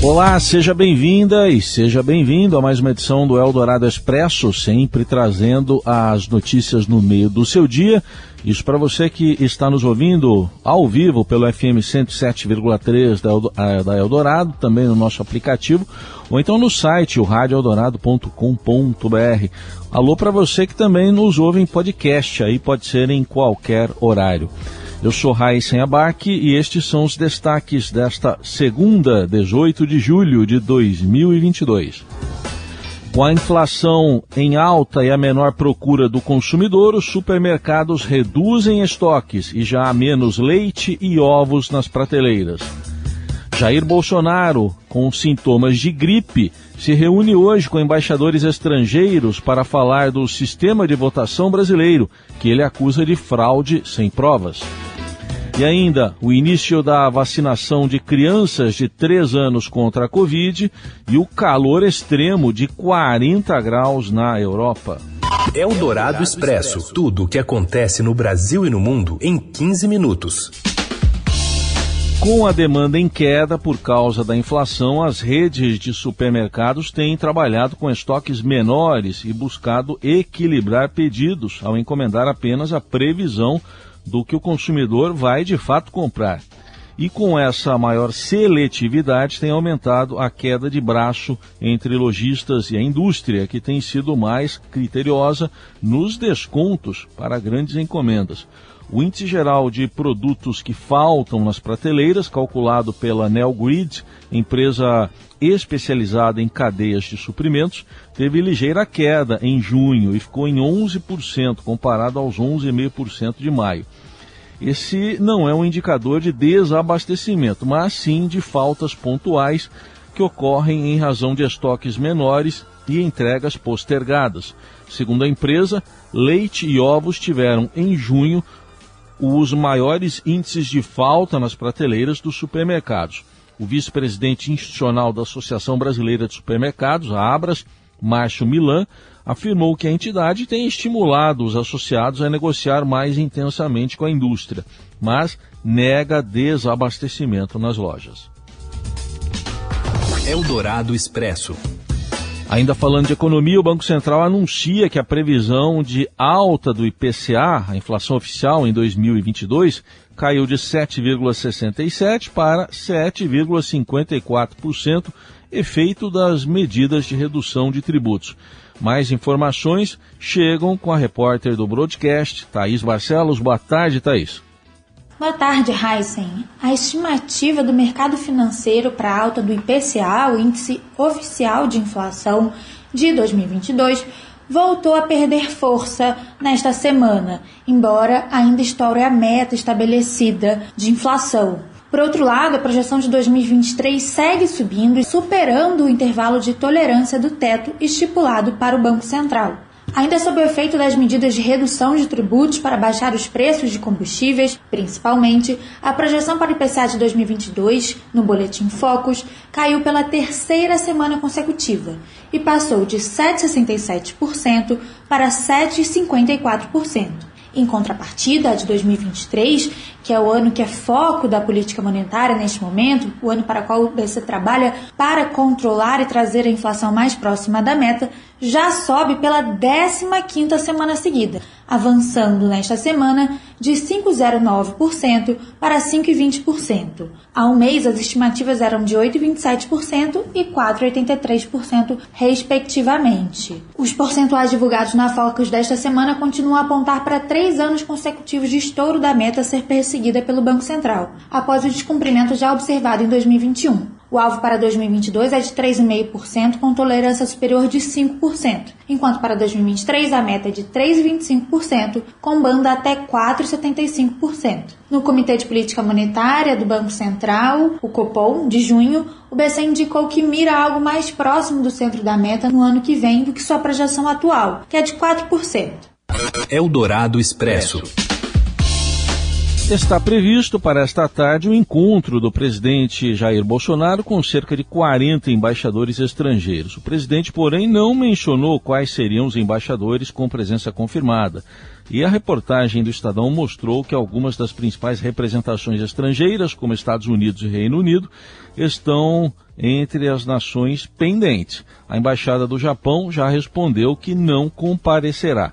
Olá, seja bem-vinda e seja bem-vindo a mais uma edição do Eldorado Expresso, sempre trazendo as notícias no meio do seu dia. Isso para você que está nos ouvindo ao vivo pelo FM 107,3 da Eldorado, também no nosso aplicativo, ou então no site, o radioeldorado.com.br. Alô para você que também nos ouve em podcast, aí pode ser em qualquer horário. Eu sou Raíssen Abac e estes são os destaques desta segunda, 18 de julho de 2022. Com a inflação em alta e a menor procura do consumidor, os supermercados reduzem estoques e já há menos leite e ovos nas prateleiras. Jair Bolsonaro, com sintomas de gripe, se reúne hoje com embaixadores estrangeiros para falar do sistema de votação brasileiro, que ele acusa de fraude sem provas. E ainda o início da vacinação de crianças de 3 anos contra a Covid e o calor extremo de 40 graus na Europa. É o Dourado Expresso. Tudo o que acontece no Brasil e no mundo em 15 minutos. Com a demanda em queda por causa da inflação, as redes de supermercados têm trabalhado com estoques menores e buscado equilibrar pedidos ao encomendar apenas a previsão do que o consumidor vai de fato comprar. E com essa maior seletividade tem aumentado a queda de braço entre lojistas e a indústria, que tem sido mais criteriosa nos descontos para grandes encomendas. O índice geral de produtos que faltam nas prateleiras, calculado pela Nelgrid, empresa especializada em cadeias de suprimentos, teve ligeira queda em junho e ficou em 11%, comparado aos 11,5% de maio. Esse não é um indicador de desabastecimento, mas sim de faltas pontuais que ocorrem em razão de estoques menores e entregas postergadas. Segundo a empresa, leite e ovos tiveram em junho os maiores índices de falta nas prateleiras dos supermercados. O vice-presidente institucional da Associação Brasileira de Supermercados, a Abras, Márcio Milan, afirmou que a entidade tem estimulado os associados a negociar mais intensamente com a indústria, mas nega desabastecimento nas lojas. Eldorado Expresso. Ainda falando de economia, o Banco Central anuncia que a previsão de alta do IPCA, a inflação oficial em 2022, caiu de 7,67% para 7,54%, efeito das medidas de redução de tributos. Mais informações chegam com a repórter do broadcast, Thaís Barcelos. Boa tarde, Thaís. Boa tarde, Heisen. A estimativa do mercado financeiro para a alta do IPCA, o índice oficial de inflação de 2022, voltou a perder força nesta semana, embora ainda estoure a meta estabelecida de inflação. Por outro lado, a projeção de 2023 segue subindo e superando o intervalo de tolerância do teto estipulado para o Banco Central. Ainda sob o efeito das medidas de redução de tributos para baixar os preços de combustíveis, principalmente, a projeção para o IPCA de 2022, no Boletim Focus, caiu pela terceira semana consecutiva e passou de 7,67% para 7,54%. Em contrapartida, a de 2023, que é o ano que é foco da política monetária neste momento, o ano para o qual o BC trabalha para controlar e trazer a inflação mais próxima da meta, já sobe pela 15ª semana seguida, avançando nesta semana de 5,09% para 5,20%. Há um mês, as estimativas eram de 8,27% e 4,83%, respectivamente. Os percentuais divulgados na Focus desta semana continuam a apontar para três anos consecutivos de estouro da meta a ser perseguida pelo Banco Central, após o descumprimento já observado em 2021. O alvo para 2022 é de 3,5%, com tolerância superior de 5%, enquanto para 2023 a meta é de 3,25%, com banda até 4,75%. No Comitê de Política Monetária do Banco Central, o Copom, de junho, o BC indicou que mira algo mais próximo do centro da meta no ano que vem do que sua projeção atual, que é de 4%. Eldorado Expresso. Está previsto para esta tarde o encontro do presidente Jair Bolsonaro com cerca de 40 embaixadores estrangeiros. O presidente, porém, não mencionou quais seriam os embaixadores com presença confirmada. E a reportagem do Estadão mostrou que algumas das principais representações estrangeiras, como Estados Unidos e Reino Unido, estão entre as nações pendentes. A embaixada do Japão já respondeu que não comparecerá.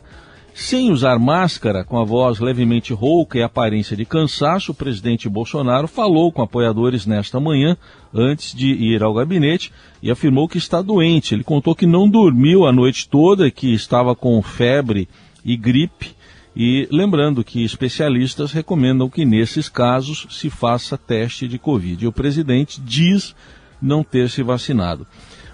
Sem usar máscara, com a voz levemente rouca e aparência de cansaço, o presidente Bolsonaro falou com apoiadores nesta manhã, antes de ir ao gabinete, e afirmou que está doente. Ele contou que não dormiu a noite toda, que estava com febre e gripe, e lembrando que especialistas recomendam que nesses casos se faça teste de Covid. E o presidente diz não ter se vacinado.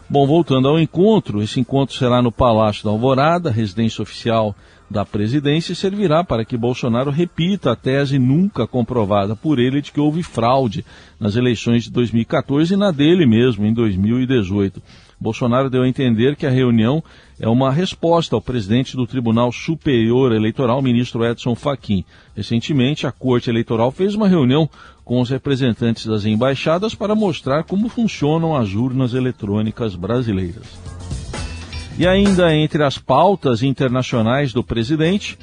Bom, voltando ao encontro, esse encontro será no Palácio da Alvorada, residência oficial da presidência servirá para que Bolsonaro repita a tese nunca comprovada por ele de que houve fraude nas eleições de 2014 e na dele mesmo, em 2018. Bolsonaro deu a entender que a reunião é uma resposta ao presidente do Tribunal Superior Eleitoral, ministro Edson Fachin. Recentemente, a Corte Eleitoral fez uma reunião com os representantes das embaixadas para mostrar como funcionam as urnas eletrônicas brasileiras. E ainda entre as pautas internacionais do presidente,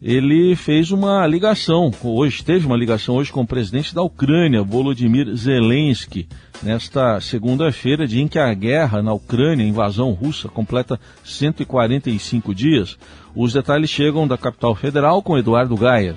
ele fez uma ligação, hoje teve uma ligação hoje com o presidente da Ucrânia, Volodymyr Zelensky, nesta segunda-feira, dia em que a guerra na Ucrânia, a invasão russa, completa 145 dias. Os detalhes chegam da capital federal com Eduardo Gayer.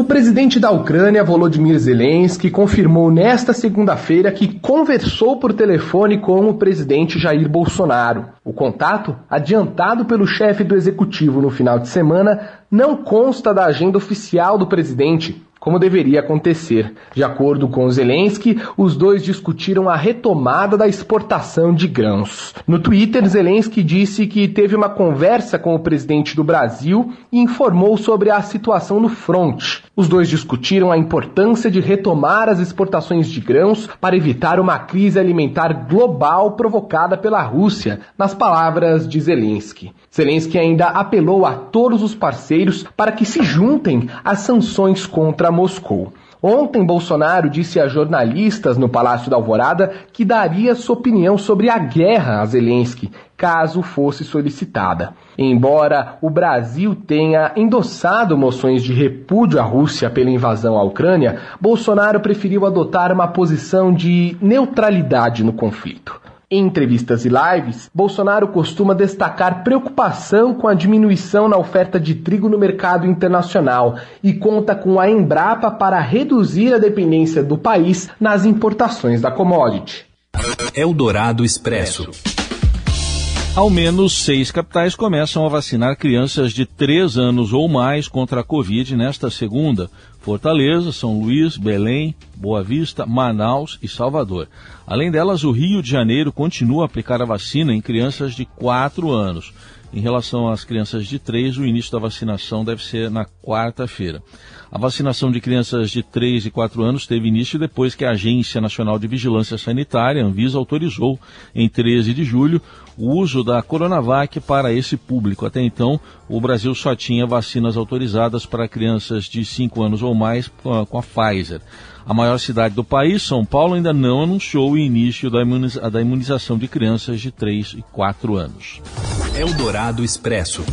O presidente da Ucrânia, Volodymyr Zelensky, confirmou nesta segunda-feira que conversou por telefone com o presidente Jair Bolsonaro. O contato, adiantado pelo chefe do executivo no final de semana, não consta da agenda oficial do presidente, como deveria acontecer. De acordo com Zelensky, os dois discutiram a retomada da exportação de grãos. No Twitter, Zelensky disse que teve uma conversa com o presidente do Brasil e informou sobre a situação no front. Os dois discutiram a importância de retomar as exportações de grãos para evitar uma crise alimentar global provocada pela Rússia, nas palavras de Zelensky. Zelensky ainda apelou a todos os parceiros para que se juntem às sanções contra Moscou. Ontem, Bolsonaro disse a jornalistas no Palácio da Alvorada que daria sua opinião sobre a guerra a Zelensky, caso fosse solicitada. Embora o Brasil tenha endossado moções de repúdio à Rússia pela invasão à Ucrânia, Bolsonaro preferiu adotar uma posição de neutralidade no conflito. Em entrevistas e lives, Bolsonaro costuma destacar preocupação com a diminuição na oferta de trigo no mercado internacional e conta com a Embrapa para reduzir a dependência do país nas importações da commodity. Eldorado Expresso. Ao menos seis capitais começam a vacinar crianças de três anos ou mais contra a Covid nesta segunda. Fortaleza, São Luís, Belém, Boa Vista, Manaus e Salvador. Além delas, o Rio de Janeiro continua a aplicar a vacina em crianças de quatro anos. Em relação às crianças de 3, o início da vacinação deve ser na quarta-feira. A vacinação de crianças de 3 e 4 anos teve início depois que a Agência Nacional de Vigilância Sanitária, Anvisa, autorizou, em 13 de julho, o uso da Coronavac para esse público. Até então, o Brasil só tinha vacinas autorizadas para crianças de 5 anos ou mais com a Pfizer. A maior cidade do país, São Paulo, ainda não anunciou o início da, imuniza da imunização de crianças de 3 e 4 anos. Eldorado Expresso.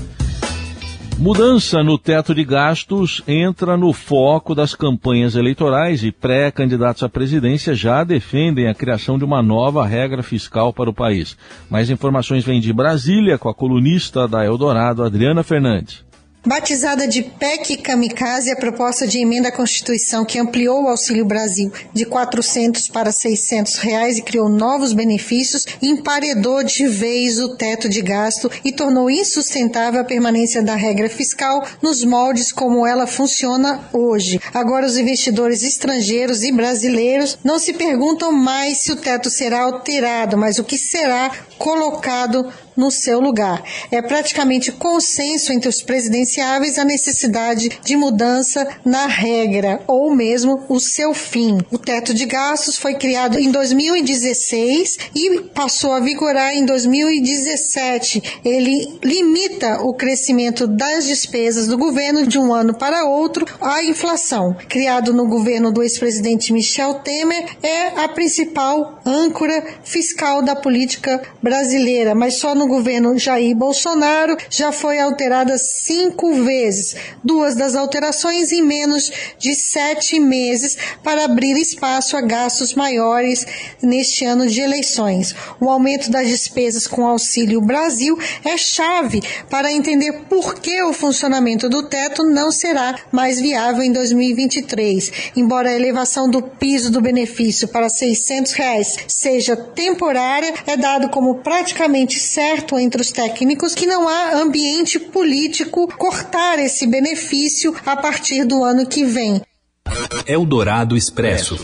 Mudança no teto de gastos entra no foco das campanhas eleitorais e pré-candidatos à presidência já defendem a criação de uma nova regra fiscal para o país. Mais informações vêm de Brasília com a colunista da Eldorado, Adriana Fernandes. Batizada de PEC Kamikaze, a proposta de emenda à Constituição que ampliou o Auxílio Brasil de 400 para 600 reais e criou novos benefícios, emparedou de vez o teto de gasto e tornou insustentável a permanência da regra fiscal nos moldes como ela funciona hoje. Agora os investidores estrangeiros e brasileiros não se perguntam mais se o teto será alterado, mas o que será colocado no seu lugar. É praticamente consenso entre os presidenciáveis a necessidade de mudança na regra ou mesmo o seu fim. O teto de gastos foi criado em 2016 e passou a vigorar em 2017. Ele limita o crescimento das despesas do governo de um ano para outro à inflação. Criado no governo do ex-presidente Michel Temer, é a principal âncora fiscal da política brasileira, mas só no governo Jair Bolsonaro já foi alterada cinco vezes, duas das alterações em menos de sete meses para abrir espaço a gastos maiores neste ano de eleições. O aumento das despesas com Auxílio Brasil é chave para entender por que o funcionamento do teto não será mais viável em 2023. Embora a elevação do piso do benefício para 600 reais seja temporária, é dado como praticamente certo entre os técnicos que não há ambiente político cortar esse benefício a partir do ano que vem. Eldorado Expresso.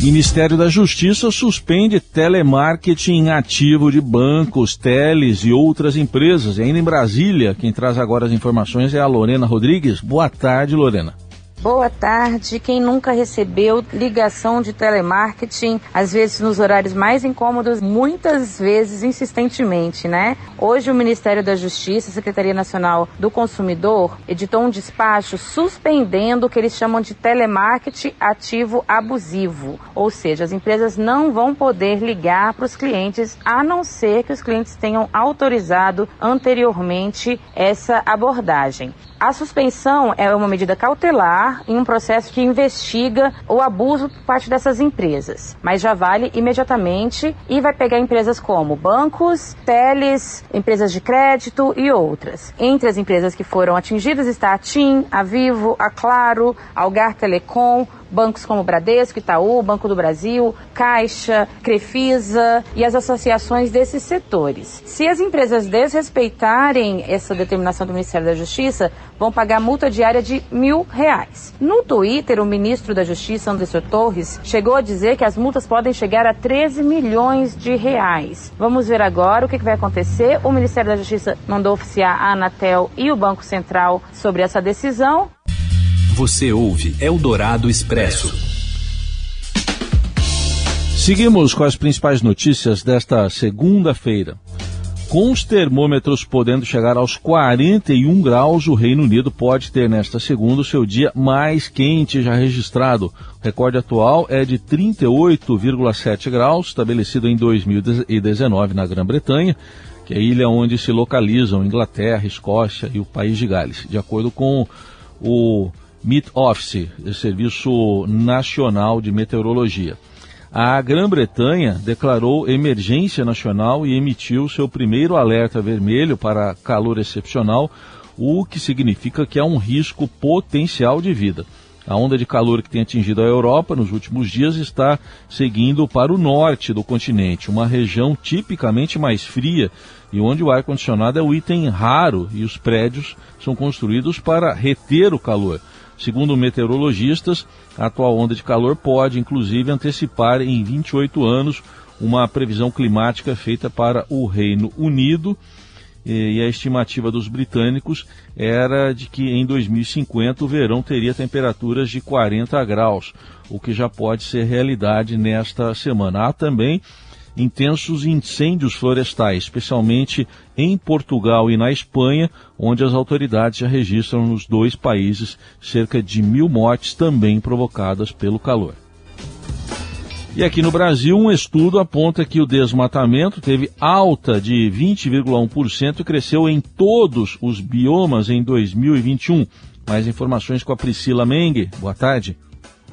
Ministério da Justiça suspende telemarketing ativo de bancos, teles e outras empresas. E ainda em Brasília, quem traz agora as informações é a Lorena Rodrigues. Boa tarde, Lorena. Boa tarde. Quem nunca recebeu ligação de telemarketing, às vezes nos horários mais incômodos, muitas vezes insistentemente, né? Hoje o Ministério da Justiça, Secretaria Nacional do Consumidor, editou um despacho suspendendo o que eles chamam de telemarketing ativo abusivo. Ou seja, as empresas não vão poder ligar para os clientes a não ser que os clientes tenham autorizado anteriormente essa abordagem. A suspensão é uma medida cautelar em um processo que investiga o abuso por parte dessas empresas, mas já vale imediatamente e vai pegar empresas como bancos, teles, empresas de crédito e outras. Entre as empresas que foram atingidas está a TIM, a Vivo, a Claro, a Algar Telecom, bancos como Bradesco, Itaú, Banco do Brasil, Caixa, Crefisa e as associações desses setores. Se as empresas desrespeitarem essa determinação do Ministério da Justiça, vão pagar multa diária de mil reais. No Twitter, o ministro da Justiça, Anderson Torres, chegou a dizer que as multas podem chegar a 13 milhões de reais. Vamos ver agora o que vai acontecer. O Ministério da Justiça mandou oficiar a Anatel e o Banco Central sobre essa decisão. Você ouve Eldorado Expresso. Seguimos com as principais notícias desta segunda-feira. Com os termômetros podendo chegar aos 41 graus, o Reino Unido pode ter nesta segunda o seu dia mais quente já registrado. O recorde atual é de 38,7 graus, estabelecido em 2019 na Grã-Bretanha, que é a ilha onde se localizam Inglaterra, Escócia e o país de Gales. De acordo com o Met Office, Serviço Nacional de Meteorologia. A Grã-Bretanha declarou emergência nacional e emitiu seu primeiro alerta vermelho para calor excepcional, o que significa que há um risco potencial de vida. A onda de calor que tem atingido a Europa nos últimos dias está seguindo para o norte do continente, uma região tipicamente mais fria e onde o ar-condicionado é um item raro e os prédios são construídos para reter o calor. Segundo meteorologistas, a atual onda de calor pode, inclusive, antecipar em 28 anos uma previsão climática feita para o Reino Unido. E a estimativa dos britânicos era de que em 2050 o verão teria temperaturas de 40 graus, o que já pode ser realidade nesta semana. Há também intensos incêndios florestais, especialmente em Portugal e na Espanha, onde as autoridades já registram nos dois países cerca de mil mortes também provocadas pelo calor. E aqui no Brasil, um estudo aponta que o desmatamento teve alta de 20,1% e cresceu em todos os biomas em 2021. Mais informações com a Priscila Mengue. Boa tarde.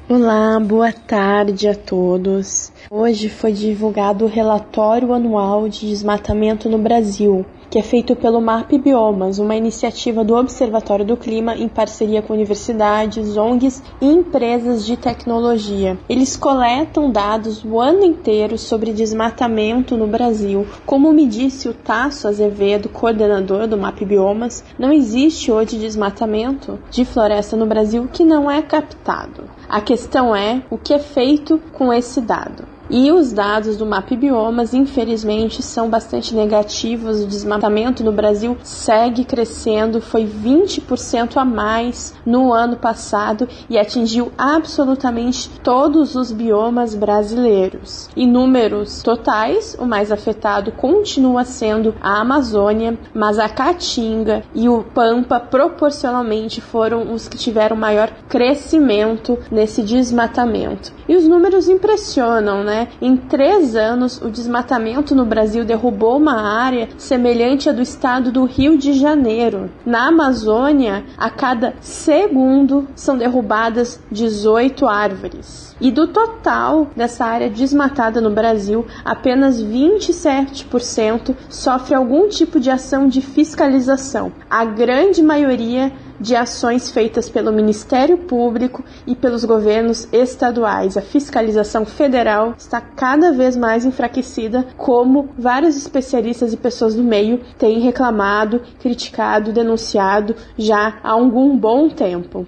Olá, boa tarde a todos. Hoje foi divulgado o relatório anual de desmatamento no Brasil, que é feito pelo MAP Biomas, uma iniciativa do Observatório do Clima em parceria com universidades, ONGs e empresas de tecnologia. Eles coletam dados o ano inteiro sobre desmatamento no Brasil. Como me disse o Tasso Azevedo, coordenador do MAP Biomas, não existe hoje desmatamento de floresta no Brasil que não é captado. A questão é o que é feito com esse dado. E os dados do MAP Biomas, infelizmente, são bastante negativos. O desmatamento no Brasil segue crescendo, foi 20% a mais no ano passado e atingiu absolutamente todos os biomas brasileiros. Em números totais, o mais afetado continua sendo a Amazônia, mas a Caatinga e o Pampa proporcionalmente foram os que tiveram maior crescimento nesse desmatamento. E os números impressionam, né? Né? Em três anos, o desmatamento no Brasil derrubou uma área semelhante à do estado do Rio de Janeiro. Na Amazônia, a cada segundo são derrubadas 18 árvores. E do total dessa área desmatada no Brasil, apenas 27% sofre algum tipo de ação de fiscalização. A grande maioria de ações feitas pelo Ministério Público e pelos governos estaduais. A fiscalização federal está cada vez mais enfraquecida, como vários especialistas e pessoas do meio têm reclamado, criticado, denunciado já há algum bom tempo.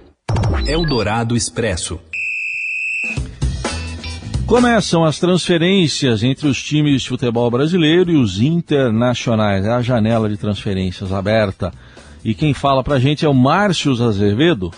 Eldorado Expresso. Começam as transferências entre os times de futebol brasileiro e os internacionais. É a janela de transferências aberta. E quem fala pra gente é o Márcio Azevedo.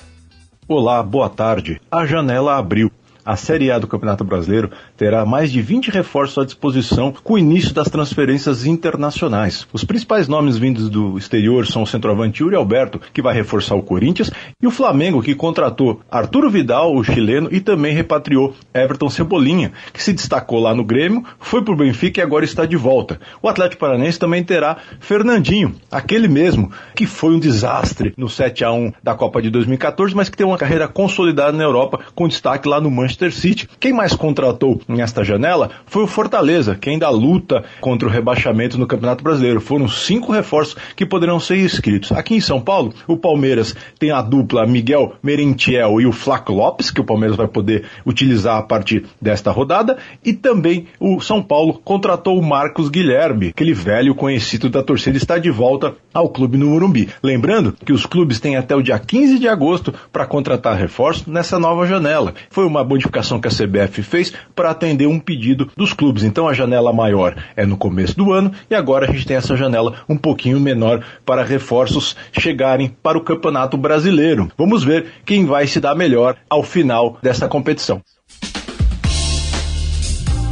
Olá, boa tarde. A janela abriu a Série A do Campeonato Brasileiro terá mais de 20 reforços à disposição com o início das transferências internacionais. Os principais nomes vindos do exterior são o centroavante Yuri Alberto, que vai reforçar o Corinthians, e o Flamengo, que contratou Arturo Vidal, o chileno, e também repatriou Everton Cebolinha, que se destacou lá no Grêmio, foi para o Benfica e agora está de volta. O Atlético Paranense também terá Fernandinho, aquele mesmo que foi um desastre no 7 a 1 da Copa de 2014, mas que tem uma carreira consolidada na Europa com destaque lá no Manchester Manchester City. Quem mais contratou nesta janela foi o Fortaleza, que ainda luta contra o rebaixamento no Campeonato Brasileiro. Foram cinco reforços que poderão ser inscritos. Aqui em São Paulo, o Palmeiras tem a dupla Miguel Merentiel e o Flaco Lopes, que o Palmeiras vai poder utilizar a partir desta rodada, e também o São Paulo contratou o Marcos Guilherme, aquele velho conhecido da torcida, está de volta ao clube no Morumbi. Lembrando que os clubes têm até o dia 15 de agosto para contratar reforços nessa nova janela. Foi uma modificação que a CBF fez para atender um pedido dos clubes. Então a janela maior é no começo do ano e agora a gente tem essa janela um pouquinho menor para reforços chegarem para o Campeonato Brasileiro. Vamos ver quem vai se dar melhor ao final dessa competição.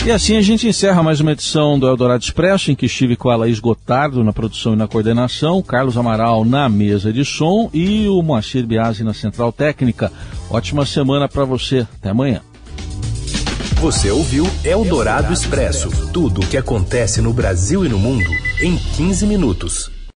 E assim a gente encerra mais uma edição do Eldorado Expresso, em que estive com a Laís Gotardo na produção e na coordenação, Carlos Amaral na mesa de som e o Moacir Biasi na central técnica. Ótima semana para você. Até amanhã. Você ouviu Eldorado Expresso tudo o que acontece no Brasil e no mundo em 15 minutos.